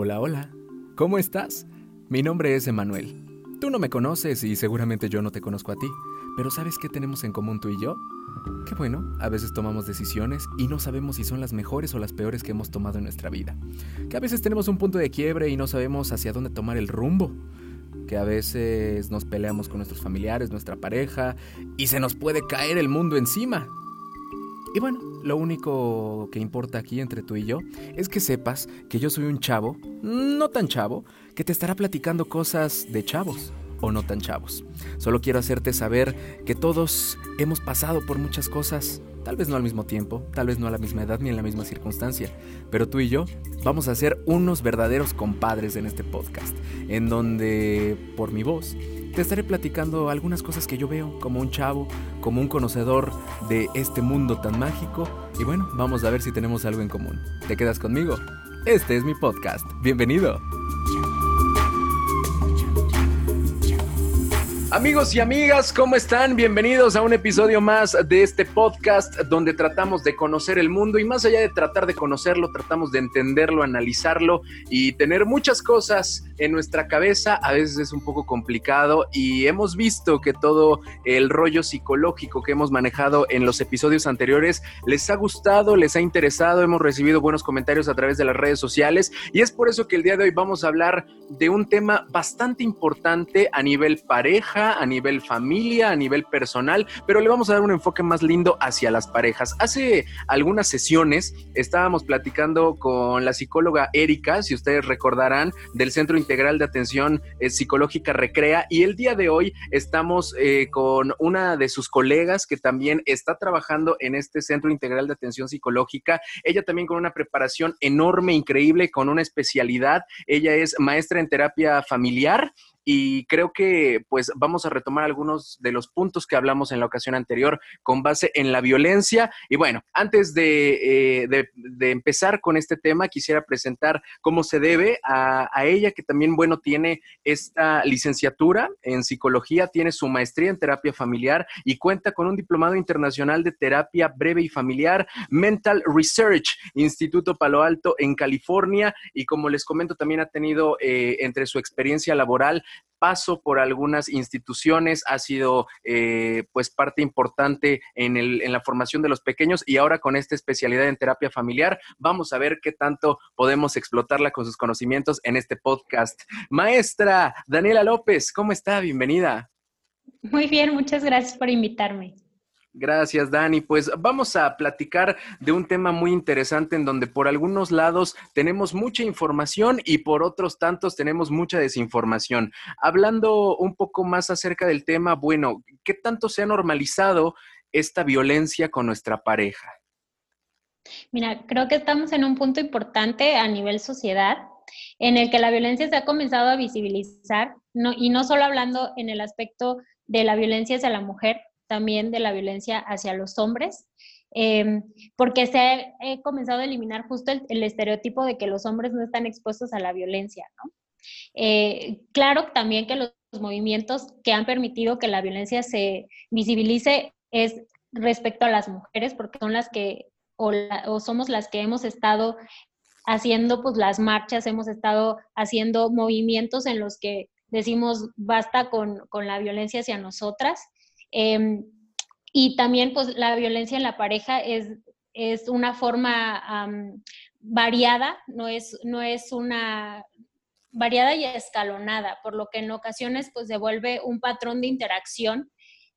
Hola, hola. ¿Cómo estás? Mi nombre es Emanuel. Tú no me conoces y seguramente yo no te conozco a ti, pero ¿sabes qué tenemos en común tú y yo? Que bueno, a veces tomamos decisiones y no sabemos si son las mejores o las peores que hemos tomado en nuestra vida. Que a veces tenemos un punto de quiebre y no sabemos hacia dónde tomar el rumbo. Que a veces nos peleamos con nuestros familiares, nuestra pareja, y se nos puede caer el mundo encima. Y bueno, lo único que importa aquí entre tú y yo es que sepas que yo soy un chavo, no tan chavo, que te estará platicando cosas de chavos o no tan chavos. Solo quiero hacerte saber que todos hemos pasado por muchas cosas, tal vez no al mismo tiempo, tal vez no a la misma edad ni en la misma circunstancia, pero tú y yo vamos a ser unos verdaderos compadres en este podcast, en donde por mi voz te estaré platicando algunas cosas que yo veo como un chavo, como un conocedor de este mundo tan mágico y bueno, vamos a ver si tenemos algo en común. ¿Te quedas conmigo? Este es mi podcast. Bienvenido. Amigos y amigas, ¿cómo están? Bienvenidos a un episodio más de este podcast donde tratamos de conocer el mundo y más allá de tratar de conocerlo, tratamos de entenderlo, analizarlo y tener muchas cosas en nuestra cabeza. A veces es un poco complicado y hemos visto que todo el rollo psicológico que hemos manejado en los episodios anteriores les ha gustado, les ha interesado, hemos recibido buenos comentarios a través de las redes sociales y es por eso que el día de hoy vamos a hablar de un tema bastante importante a nivel pareja a nivel familia, a nivel personal, pero le vamos a dar un enfoque más lindo hacia las parejas. Hace algunas sesiones estábamos platicando con la psicóloga Erika, si ustedes recordarán, del Centro Integral de Atención eh, Psicológica Recrea, y el día de hoy estamos eh, con una de sus colegas que también está trabajando en este Centro Integral de Atención Psicológica. Ella también con una preparación enorme, increíble, con una especialidad. Ella es maestra en terapia familiar y creo que pues vamos a retomar algunos de los puntos que hablamos en la ocasión anterior con base en la violencia. Y bueno, antes de, eh, empezar con este tema, quisiera presentar cómo se debe a, a, ella, que también, bueno, tiene esta licenciatura en psicología, tiene su maestría en terapia familiar y cuenta con un diplomado internacional de terapia breve y familiar, Mental Research, Instituto Palo Alto en California. Y como les comento, también ha tenido eh, entre su experiencia laboral paso por algunas instituciones, ha sido eh, pues parte importante en, el, en la formación de los pequeños y ahora con esta especialidad en terapia familiar vamos a ver qué tanto podemos explotarla con sus conocimientos en este podcast. Maestra Daniela López, ¿cómo está? Bienvenida. Muy bien, muchas gracias por invitarme. Gracias, Dani. Pues vamos a platicar de un tema muy interesante en donde por algunos lados tenemos mucha información y por otros tantos tenemos mucha desinformación. Hablando un poco más acerca del tema, bueno, ¿qué tanto se ha normalizado esta violencia con nuestra pareja? Mira, creo que estamos en un punto importante a nivel sociedad en el que la violencia se ha comenzado a visibilizar, no, y no solo hablando en el aspecto de la violencia hacia la mujer, también de la violencia hacia los hombres, em, porque se ha comenzado a eliminar justo el, estereotipo de que los hombres no están expuestos a la violencia. Eh, claro también que los movimientos que han permitido que la violencia se visibilice es respecto a las mujeres, porque son las que, o, o somos las que hemos estado haciendo pues las marchas, hemos estado haciendo movimientos en los que decimos basta con, con la violencia hacia nosotras Em, y también, pues, la violencia en la pareja es, es una forma variada, no es, no es una variada y escalonada, por lo que en ocasiones, pues, devuelve un patrón de interacción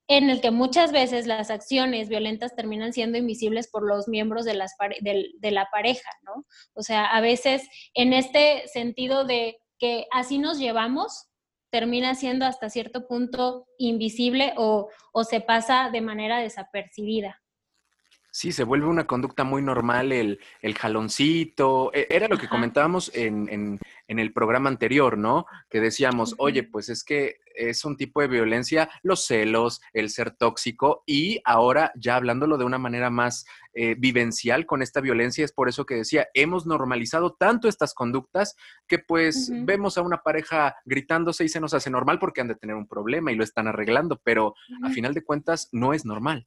en el que muchas veces las acciones violentas terminan siendo invisibles por los miembros de, las de, la pareja, ¿no? O sea, a veces en este sentido de que así nos llevamos, termina siendo hasta cierto punto invisible o, se pasa de manera desapercibida. Sí, se vuelve una conducta muy normal el, el jaloncito. E, era lo que comentábamos en, en el programa anterior, ¿no? Que decíamos, oye, pues es que es un tipo de violencia, los celos, el ser tóxico y ahora ya hablándolo de una manera más eh, vivencial con esta violencia, es por eso que decía, hemos normalizado tanto estas conductas que pues vemos a una pareja gritándose y se nos hace normal porque han de tener un problema y lo están arreglando, pero a final de cuentas no es normal.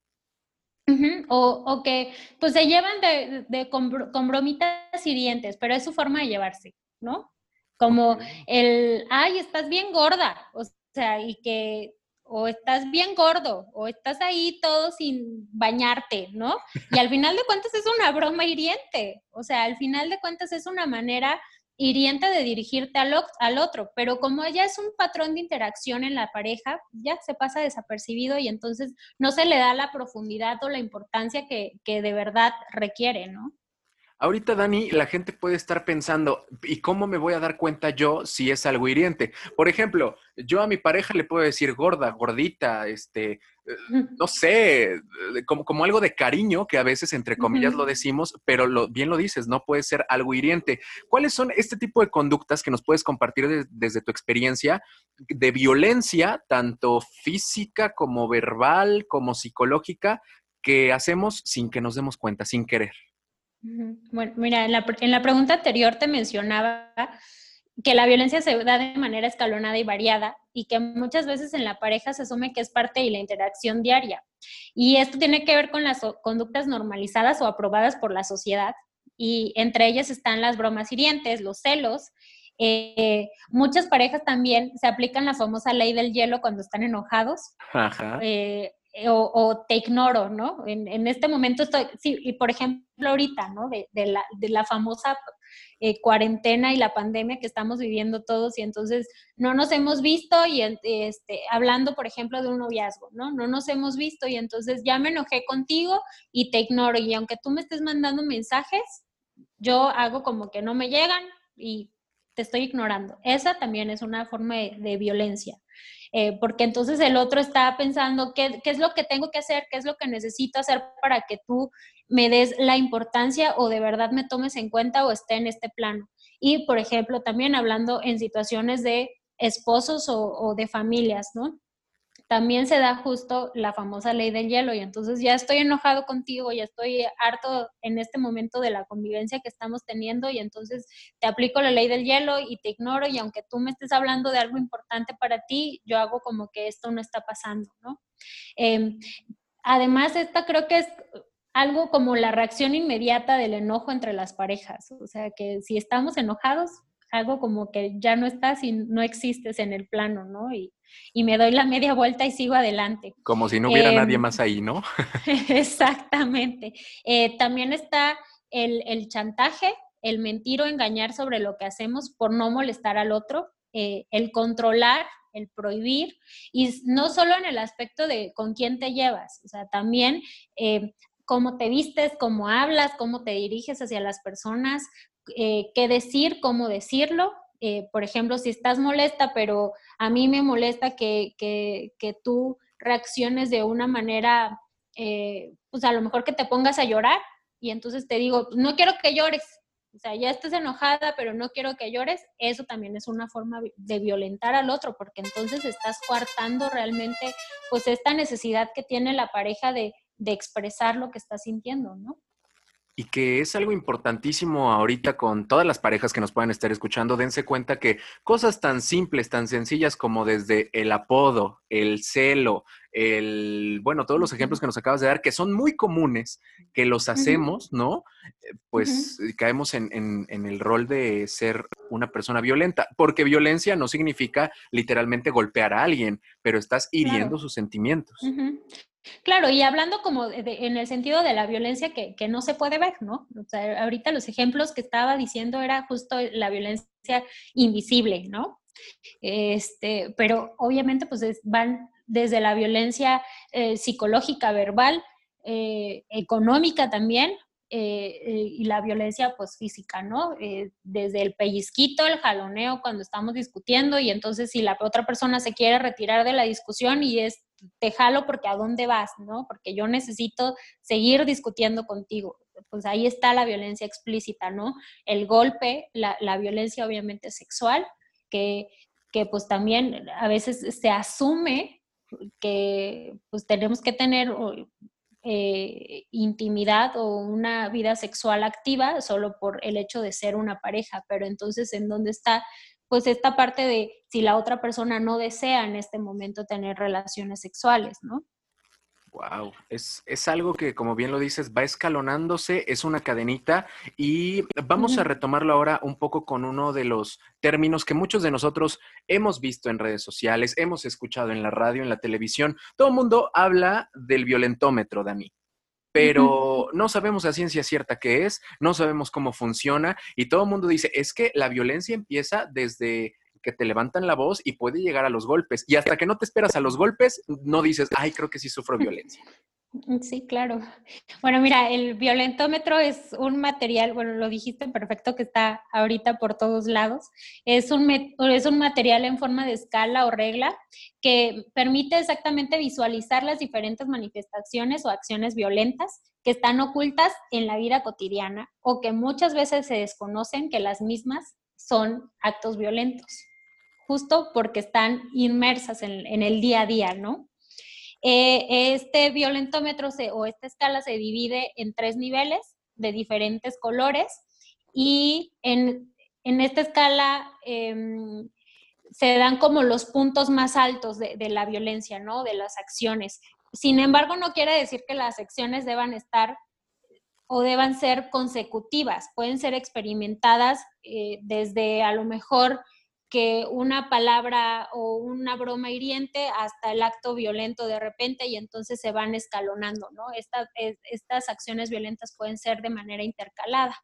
O, que pues se llevan de, con, bromitas hirientes, pero es su forma de llevarse, ¿no? como el, ay, estás bien gorda, o sea, y que o estás bien gordo, o estás ahí todo sin bañarte, ¿no? Y al final de cuentas es una broma hiriente, o sea, al final de cuentas es una manera hiriente de dirigirte al, al otro, pero como ya es un patrón de interacción en la pareja, ya se pasa desapercibido y entonces no se le da la profundidad o la importancia que, que de verdad requiere, ¿no? Ahorita, Dani, la gente puede estar pensando, ¿y cómo me voy a dar cuenta yo si es algo hiriente? Por ejemplo, yo a mi pareja le puedo decir gorda, gordita, este, eh, no sé, como, como algo de cariño, que a veces entre comillas lo decimos, pero lo, bien lo dices, no puede ser algo hiriente. ¿Cuáles son este tipo de conductas que nos puedes compartir desde tu experiencia de violencia, tanto física como verbal, como psicológica, que hacemos sin que nos demos cuenta, sin querer? Bueno, mira, en la, en la, pregunta anterior te mencionaba que la violencia se da de manera escalonada y variada y que muchas veces en la pareja se asume que es parte de la interacción diaria. Y esto tiene que ver con las conductas normalizadas o aprobadas por la sociedad y entre ellas están las bromas hirientes, los celos. Eh, muchas parejas también se aplican la famosa ley del hielo cuando están enojados. Ajá. Eh, eh, o, te ignoro, ¿no? En, este momento estoy, sí, y por ejemplo ahorita, ¿no? De, la, famosa eh, cuarentena y la pandemia que estamos viviendo todos y entonces no nos hemos visto y este, hablando, por ejemplo, de un noviazgo, ¿no? No nos hemos visto y entonces ya me enojé contigo y te ignoro y aunque tú me estés mandando mensajes, yo hago como que no me llegan y te estoy ignorando. Esa también es una forma de violencia. Eh, porque entonces el otro está pensando ¿qué, es lo que tengo que hacer, qué es lo que necesito hacer para que tú me des la importancia o de verdad me tomes en cuenta o esté en este plano. Y, por ejemplo, también hablando en situaciones de esposos o de familias, ¿no? También se da justo la famosa ley del hielo y entonces ya estoy enojado contigo, ya estoy harto en este momento de la convivencia que estamos teniendo y entonces te aplico la ley del hielo y te ignoro y aunque tú me estés hablando de algo importante para ti, yo hago como que esto no está pasando, ¿no? Em, además, esta creo que es algo como la reacción inmediata del enojo entre las parejas, o sea que si estamos enojados, algo como que ya no estás y no existes en el plano, ¿no? Me doy la media vuelta y sigo adelante. Como si no hubiera nadie em, más ahí, ¿no? exactamente. Eh, también está el, chantaje, el mentir o engañar sobre lo que hacemos por no molestar al otro, eh, el controlar, el prohibir, y no solo en el aspecto de con quién te llevas, o sea, también eh, cómo te vistes, cómo hablas, cómo te diriges hacia las personas, eh, qué decir, cómo decirlo. Eh, por ejemplo, si estás molesta, pero a mí me molesta que, que, tú reacciones de una manera, eh, pues a lo mejor que te pongas a llorar y entonces te digo, no quiero que llores, o sea, ya estás enojada, pero no quiero que llores, eso también es una forma de violentar al otro, porque entonces estás coartando realmente, pues, esta necesidad que tiene la pareja de, de expresar lo que está sintiendo, ¿no? Y que es algo importantísimo ahorita con todas las parejas que nos puedan estar escuchando, dense cuenta que cosas tan simples, tan sencillas como desde el apodo, el celo, el, bueno, todos los ejemplos que nos acabas de dar, que son muy comunes, que los hacemos, ¿no? Eh, pues caemos en, en, el rol de ser una persona violenta, porque violencia no significa literalmente golpear a alguien, pero estás hiriendo sus sentimientos. Claro, y hablando como en el sentido de la violencia que, no se puede ver, ¿no? O sea, ahorita los ejemplos que estaba diciendo era justo la violencia invisible, ¿no? Este, pero obviamente pues van desde la violencia eh, psicológica, verbal, eh, económica también, eh, y la violencia pues física, ¿no? desde el pellizquito, el jaloneo cuando estamos discutiendo y entonces si la otra persona se quiere retirar de la discusión y es te jalo porque a dónde vas, ¿no? Porque yo necesito seguir discutiendo contigo. Pues ahí está la violencia explícita, ¿no? El golpe, la, violencia obviamente sexual, que, que pues también a veces se asume que pues tenemos que tener eh, intimidad o una vida sexual activa solo por el hecho de ser una pareja, pero entonces en dónde está pues esta parte de si la otra persona no desea en este momento tener relaciones sexuales, ¿no? Wow, es, es, algo que, como bien lo dices, va escalonándose, es una cadenita y vamos a retomarlo ahora un poco con uno de los términos que muchos de nosotros hemos visto en redes sociales, hemos escuchado en la radio, en la televisión. Todo el mundo habla del violentómetro, Dani, pero no sabemos a ciencia cierta qué es, no sabemos cómo funciona y todo el mundo dice, es que la violencia empieza desde que te levantan la voz y puede llegar a los golpes. Y hasta que no te esperas a los golpes, no dices, ay, creo que sí sufro violencia. Sí, claro. Bueno, mira, el violentómetro es un material, bueno, lo dijiste perfecto, que está ahorita por todos lados. Es un, es un material en forma de escala o regla que permite exactamente visualizar las diferentes manifestaciones o acciones violentas que están ocultas en la vida cotidiana o que muchas veces se desconocen que las mismas son actos violentos justo porque están inmersas en, el día a día, ¿no? Eh, este violentómetro o esta escala se divide en tres niveles de diferentes colores y en, esta escala em, se dan como los puntos más altos de, de, la violencia, ¿no? De las acciones. Sin embargo, no quiere decir que las acciones deban estar o deban ser consecutivas, pueden ser experimentadas eh, desde a lo mejor que una palabra o una broma hiriente hasta el acto violento de repente y entonces se van escalonando, ¿no? estas acciones violentas pueden ser de manera intercalada.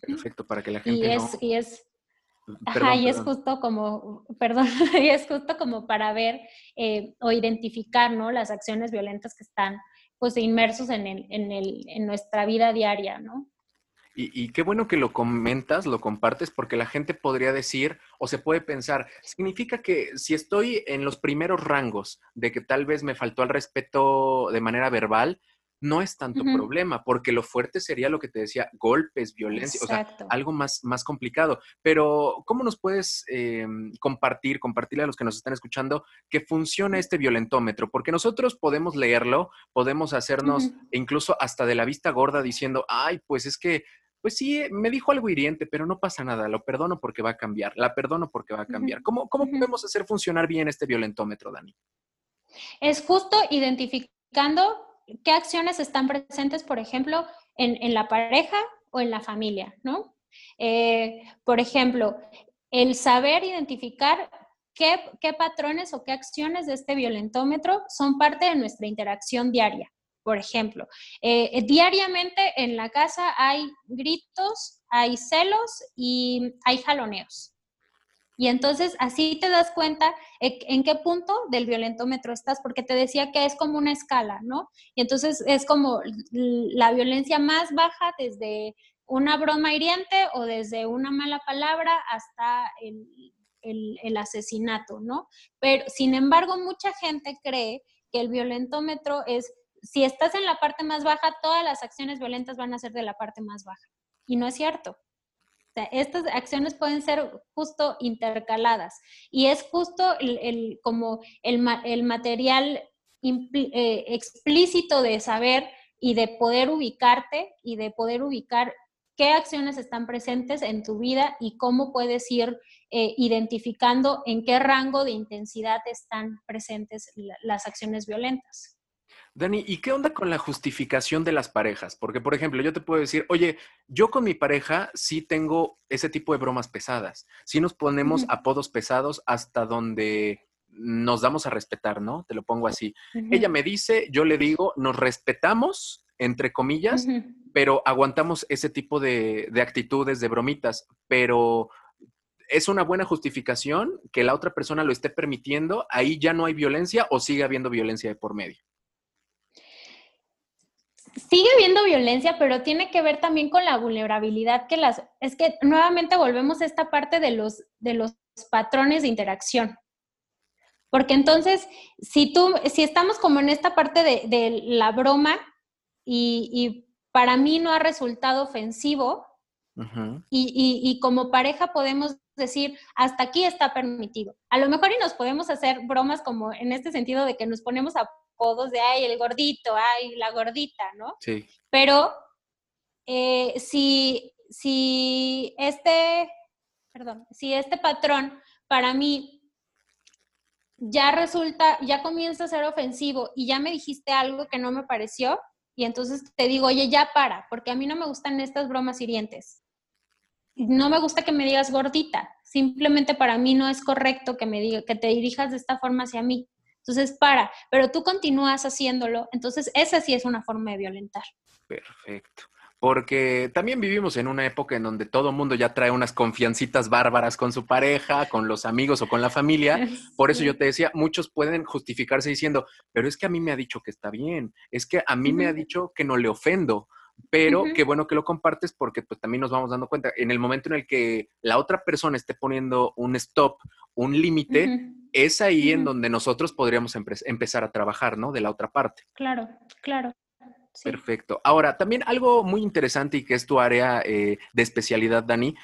Perfecto, para que la gente y es, no... Y es, ajá, y es justo como, perdón, y es justo como para ver eh, o identificar, ¿no? Las acciones violentas que están, pues, inmersos en, el, en, el, en nuestra vida diaria, ¿no? Y, qué bueno que lo comentas, lo compartes, porque la gente podría decir o se puede pensar, significa que si estoy en los primeros rangos de que tal vez me faltó al respeto de manera verbal, no es tanto problema, porque lo fuerte sería lo que te decía, golpes, violencia, o sea, algo más, más complicado. Pero, ¿cómo nos puedes em, compartir, compartirle a los que nos están escuchando que funciona este violentómetro? Porque nosotros podemos leerlo, podemos hacernos incluso hasta de la vista gorda diciendo, ay, pues es que pues sí, me dijo algo hiriente, pero no pasa nada, lo perdono porque va a cambiar, la perdono porque va a cambiar. ¿Cómo, cómo podemos hacer funcionar bien este violentómetro, Dani? Es justo identificando qué acciones están presentes, por ejemplo, en, la pareja o en la familia, ¿no? Eh, por ejemplo, el saber identificar qué, qué patrones o qué acciones de este violentómetro son parte de nuestra interacción diaria. Por ejemplo, eh, eh, diariamente en la casa hay gritos, hay celos y hay jaloneos. Y entonces así te das cuenta en qué punto del violentómetro estás, porque te decía que es como una escala, ¿no? Y entonces es como la violencia más baja desde una broma hiriente o desde una mala palabra hasta el, el asesinato, ¿no? Pero sin embargo, mucha gente cree que el violentómetro es si estás en la parte más baja, todas las acciones violentas van a ser de la parte más baja. Y no es cierto. estas acciones pueden ser justo intercaladas y es justo el, como el, material eh, explícito de saber y de poder ubicarte y de poder ubicar qué acciones están presentes en tu vida y cómo puedes ir eh, identificando en qué rango de intensidad están presentes las acciones violentas. Dani, ¿y qué onda con la justificación de las parejas? Porque, por ejemplo, yo te puedo decir, oye, yo con mi pareja sí tengo ese tipo de bromas pesadas. Sí nos ponemos apodos pesados hasta donde nos damos a respetar, ¿no? Te lo pongo así. Ella me dice, yo le digo, nos respetamos, entre comillas, pero aguantamos ese tipo de, de actitudes, de bromitas, pero ¿es una buena justificación que la otra persona lo esté permitiendo? ¿Ahí ya no hay violencia o sigue habiendo violencia de por medio? Sigue habiendo violencia, pero tiene que ver también con la vulnerabilidad que las... Es que nuevamente volvemos a esta parte de los, de los patrones de interacción. Porque entonces, si tú, si estamos como en esta parte de, la broma y, para mí no ha resultado ofensivo, y, y, como pareja podemos decir, hasta aquí está permitido. A lo mejor y nos podemos hacer bromas como en este sentido de que nos ponemos a codos de, ay, el gordito, ay, la gordita, ¿no? Sí. Pero eh, si, si este, perdón, si este patrón para mí ya resulta, ya comienza a ser ofensivo y ya me dijiste algo que no me pareció y entonces te digo, oye, ya para, porque a mí no me gustan estas bromas hirientes. No me gusta que me digas gordita, simplemente para mí no es correcto que me diga, que te dirijas de esta forma hacia mí. Entonces, para, pero tú continúas haciéndolo, entonces esa sí es una forma de violentar. Perfecto porque también vivimos en una época en donde todo el mundo ya trae unas confiancitas bárbaras con su pareja, con los amigos o con la familia. Por eso yo te decía, muchos pueden justificarse diciendo, pero es que a mí me ha dicho que está bien, es que a mí me ha dicho que no le ofendo. Pero qué bueno que lo compartes porque pues también nos vamos dando cuenta, en el momento en el que la otra persona esté poniendo un stop, un límite, es ahí en donde nosotros podríamos empezar a trabajar, ¿no? De la otra parte. Claro, claro. Perfecto. Ahora, también algo muy interesante y que es tu área eh, de especialidad, Dani,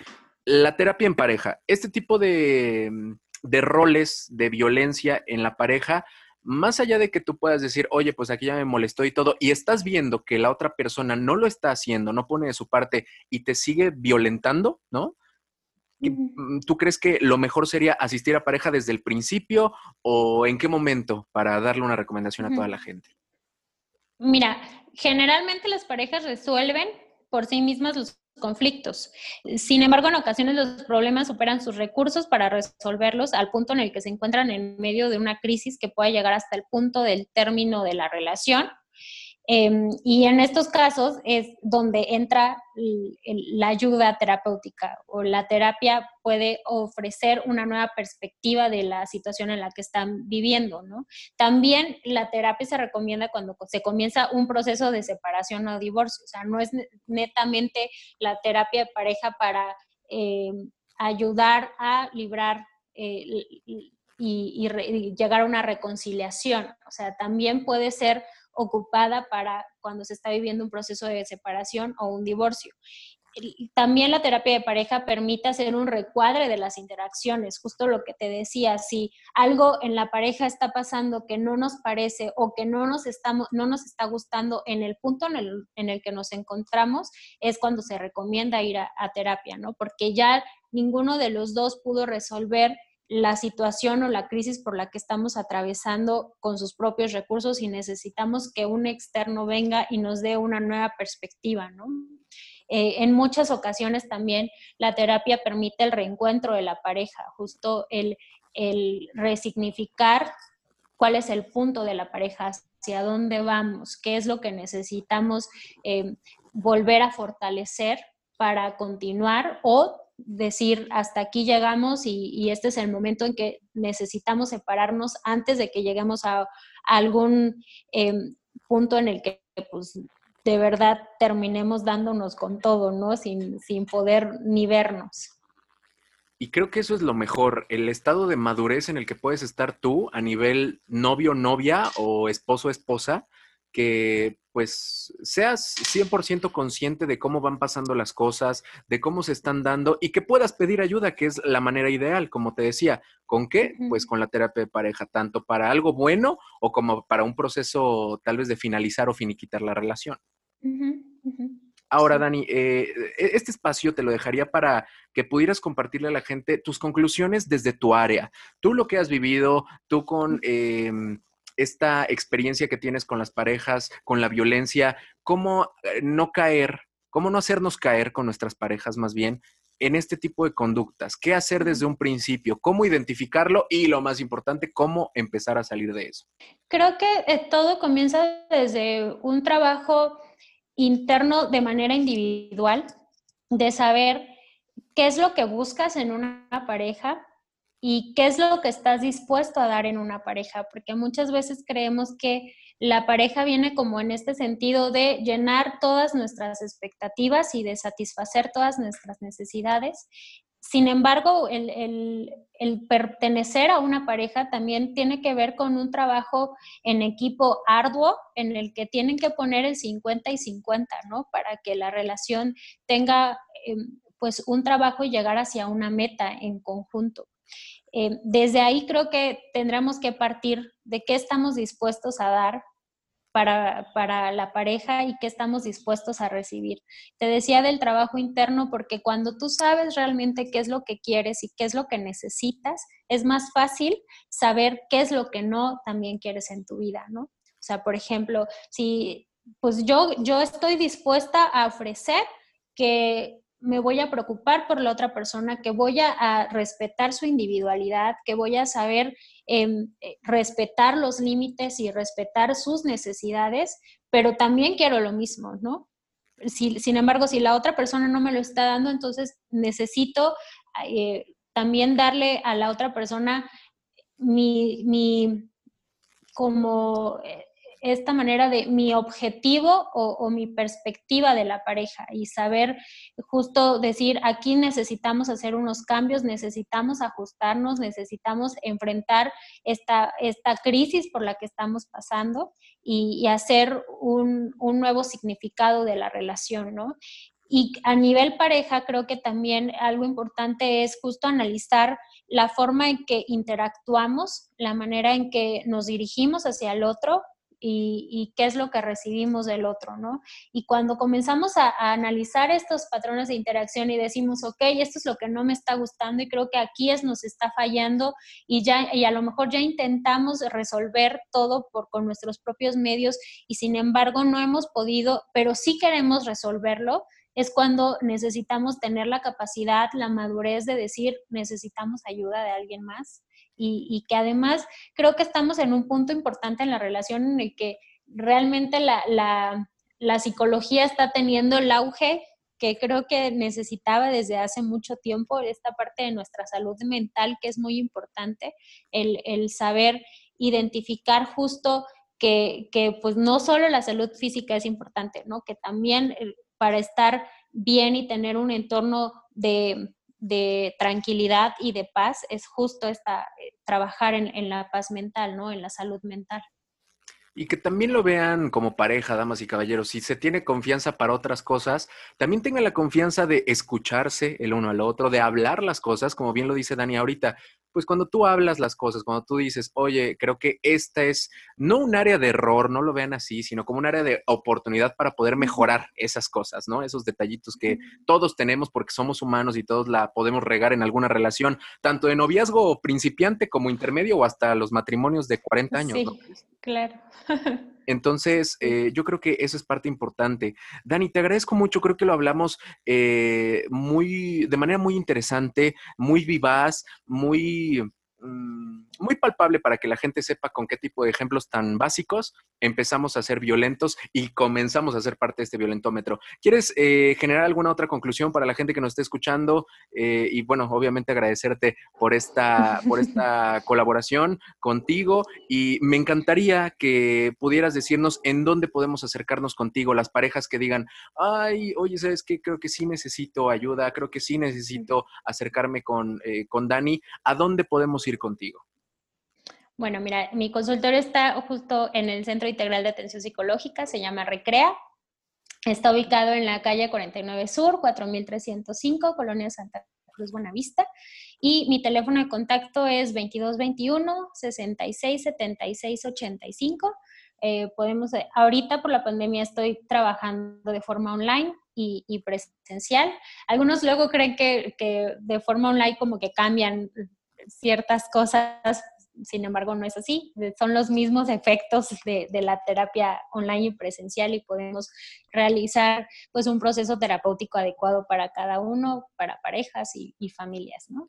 la terapia en pareja. Este tipo de, mm, de, roles de violencia en la pareja, más allá de que tú puedas decir, oye, pues aquí ya me molestó y todo, y estás viendo que la otra persona no lo está haciendo, no pone de su parte y te sigue violentando, ¿no? Mm, ¿Tú crees que lo mejor sería asistir a pareja desde el principio o en qué momento para darle una recomendación a toda la gente? Mira, generalmente las parejas resuelven por sí mismas los conflictos. Sin embargo, en ocasiones los problemas superan sus recursos para resolverlos al punto en el que se encuentran en medio de una crisis que puede llegar hasta el punto del término de la relación Em, y en estos casos es donde entra la ayuda terapéutica o la terapia puede ofrecer una nueva perspectiva de la situación en la que están viviendo, ¿no? También la terapia se recomienda cuando se comienza un proceso de separación o divorcio, o sea, no es netamente la terapia de pareja para em, ayudar a librar eh, y llegar a una reconciliación, o sea, también puede ser ocupada para cuando se está viviendo un proceso de separación o un divorcio. También la terapia de pareja permite hacer un recuadre de las interacciones, justo lo que te decía, si algo en la pareja está pasando que no nos parece o que no nos, estamos, no nos está gustando en el punto en el, que nos encontramos, es cuando se recomienda ir a, a terapia, ¿no? Porque ya ninguno de los dos pudo resolver la situación o la crisis por la que estamos atravesando con sus propios recursos y necesitamos que un externo venga y nos dé una nueva perspectiva, ¿no? Eh, en muchas ocasiones también la terapia permite el reencuentro de la pareja, justo el, resignificar cuál es el punto de la pareja, hacia dónde vamos, qué es lo que necesitamos eh, volver a fortalecer para continuar o decir hasta aquí llegamos y, este es el momento en que necesitamos separarnos antes de que lleguemos a, algún em, punto en el que pues de verdad terminemos dándonos con todo, ¿no? Sin, sin poder ni vernos. Y creo que eso es lo mejor, el estado de madurez en el que puedes estar tú a nivel novio, novia o esposo, esposa, que pues seas 100% consciente de cómo van pasando las cosas, de cómo se están dando y que puedas pedir ayuda, que es la manera ideal, como te decía. ¿Con qué? Pues con la terapia de pareja, tanto para algo bueno o como para un proceso tal vez de finalizar o finiquitar la relación. Ahora, Dani, eh, e-, este espacio te lo dejaría para que pudieras compartirle a la gente tus conclusiones desde tu área. Tú lo que has vivido, tú con esta experiencia que tienes con las parejas, con la violencia, cómo eh, no caer, cómo no hacernos caer con nuestras parejas más bien en este tipo de conductas, qué hacer desde un principio, cómo identificarlo y lo más importante, cómo empezar a salir de eso. Creo que eh, todo comienza desde un trabajo interno de manera individual, de saber qué es lo que buscas en una pareja, y qué es lo que estás dispuesto a dar en una pareja, porque muchas veces creemos que la pareja viene como en este sentido de llenar todas nuestras expectativas y de satisfacer todas nuestras necesidades. Sin embargo, el, pertenecer a una pareja también tiene que ver con un trabajo en equipo arduo en el que tienen que poner el 50 y 50, ¿no? Para que la relación tenga em, pues un trabajo y llegar hacia una meta en conjunto. Eh, desde ahí creo que tendremos que partir de qué estamos dispuestos a dar para, para, la pareja y qué estamos dispuestos a recibir. Te decía del trabajo interno porque cuando tú sabes realmente qué es lo que quieres y qué es lo que necesitas, es más fácil saber qué es lo que no también quieres en tu vida, ¿no? O sea, por ejemplo, si pues yo, yo estoy dispuesta a ofrecer que me voy a preocupar por la otra persona, que voy a, respetar su individualidad, que voy a saber em, eh, respetar los límites y respetar sus necesidades, pero también quiero lo mismo, ¿no? sin embargo, si la otra persona no me lo está dando, entonces necesito eh, también darle a la otra persona mi, mi como eh, esta manera de mi objetivo o, mi perspectiva de la pareja y saber justo decir, aquí necesitamos hacer unos cambios, necesitamos ajustarnos, necesitamos enfrentar esta, esta crisis por la que estamos pasando y, hacer un, un, nuevo significado de la relación, ¿no? Y a nivel pareja, creo que también algo importante es justo analizar la forma en que interactuamos, la manera en que nos dirigimos hacia el otro y, qué es lo que recibimos del otro, ¿no? Y cuando comenzamos a, analizar estos patrones de interacción y decimos, ok, esto es lo que no me está gustando y creo que aquí es nos está fallando y ya y a lo mejor ya intentamos resolver todo por con nuestros propios medios y sin embargo no hemos podido, pero sí queremos resolverlo, es cuando necesitamos tener la capacidad, la madurez de decir, necesitamos ayuda de alguien más y, que además creo que estamos en un punto importante en la relación en el que realmente la, psicología está teniendo el auge que creo que necesitaba desde hace mucho tiempo, esta parte de nuestra salud mental que es muy importante, el, saber identificar justo que, que, pues no solo la salud física es importante, ¿no? Que también eh, para estar bien y tener un entorno de, de tranquilidad y de paz es justo esta, eh, trabajar en, en, la paz mental, ¿no? En la salud mental. Y que también lo vean como pareja, damas y caballeros. Si se tiene confianza para otras cosas, también tenga la confianza de escucharse el uno al otro, de hablar las cosas, como bien lo dice Dani ahorita pues cuando tú hablas las cosas, cuando tú dices, oye, creo que esta es no un área de error, no lo vean así, sino como un área de oportunidad para poder mejorar esas cosas, ¿no? Esos detallitos que todos tenemos porque somos humanos y todos la podemos regar en alguna relación, tanto de noviazgo principiante como intermedio o hasta los matrimonios de 40 años. Sí, claro. Entonces, eh, yo creo que eso es parte importante. Dani, te agradezco mucho, creo que lo hablamos eh, muy, de manera muy interesante, muy vivaz, muy Mm, muy palpable para que la gente sepa con qué tipo de ejemplos tan básicos empezamos a ser violentos y comenzamos a ser parte de este violentómetro. ¿Quieres eh, generar alguna otra conclusión para la gente que nos esté escuchando? Eh, y bueno, obviamente agradecerte por esta, por esta colaboración contigo y me encantaría que pudieras decirnos en dónde podemos acercarnos contigo, las parejas que digan, ay, oye, ¿sabes qué? Creo que sí necesito ayuda, creo que sí necesito acercarme con, eh, con Dani. ¿A dónde podemos ir? contigo? Bueno, mira, mi consultorio está justo en el Centro Integral de Atención Psicológica, se llama Recrea. Está ubicado en la calle 49 Sur, 4305, Colonia Santa Cruz Buenavista. Y mi teléfono de contacto es 2221 66 76 85. podemos, eh, ahorita por la pandemia estoy trabajando de forma online y, presencial. Algunos luego creen que, de forma online como que cambian ciertas cosas, sin embargo no es así. Son los mismos efectos de, la terapia online y presencial y podemos realizar pues un proceso terapéutico adecuado para cada uno, para parejas y, y familias, ¿no?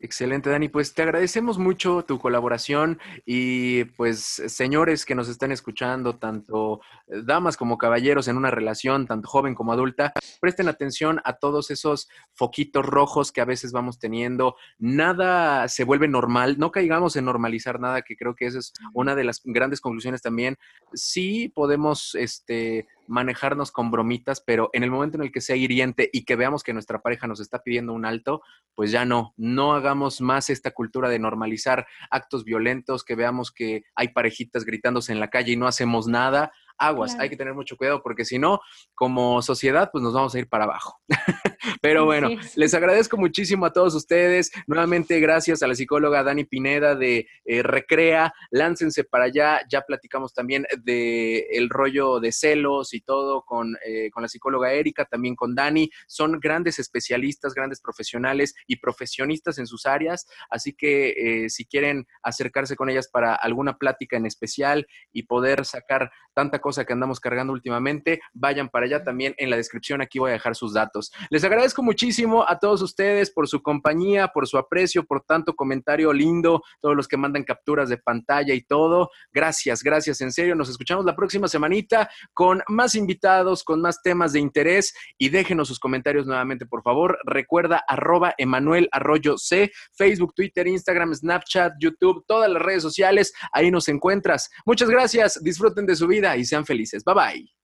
Excelente, Dani. Pues te agradecemos mucho tu colaboración y pues señores que nos están escuchando, tanto eh, damas como caballeros en una relación, tanto joven como adulta, presten atención a todos esos foquitos rojos que a veces vamos teniendo. Nada se vuelve normal, no caigamos en normalizar nada, que creo que esa es una de las grandes conclusiones también. Sí podemos, este, manejarnos con bromitas, pero en el momento en el que sea hiriente y que veamos que nuestra pareja nos está pidiendo un alto, pues ya no, no hagamos más esta cultura de normalizar actos violentos, que veamos que hay parejitas gritándose en la calle y no hacemos nada. Aguas, hay que tener mucho cuidado porque si no, como sociedad, pues nos vamos a ir para abajo. Pero bueno, les agradezco muchísimo a todos ustedes. Nuevamente, gracias a la psicóloga Dani Pineda de eh, Recrea. Láncense para allá. Ya platicamos también de el rollo de celos y todo con, eh, con la psicóloga Erika, también con Dani. Son grandes especialistas, grandes profesionales y profesionistas en sus áreas. Así que eh, si quieren acercarse con ellas para alguna plática en especial y poder sacar tanta cosa que andamos cargando últimamente, vayan para allá también en la descripción. Aquí voy a dejar sus datos. Les agradezco muchísimo a todos ustedes por su compañía, por su aprecio, por tanto comentario lindo, todos los que mandan capturas de pantalla y todo. Gracias, gracias, en serio. Nos escuchamos la próxima semanita con más invitados, con más temas de interés y déjenos sus comentarios nuevamente, por favor. Recuerda arroba Emanuel Arroyo C, Facebook, Twitter, Instagram, Snapchat, YouTube, todas las redes sociales. Ahí nos encuentras. Muchas gracias, disfruten de su vida y sean felices. Bye bye.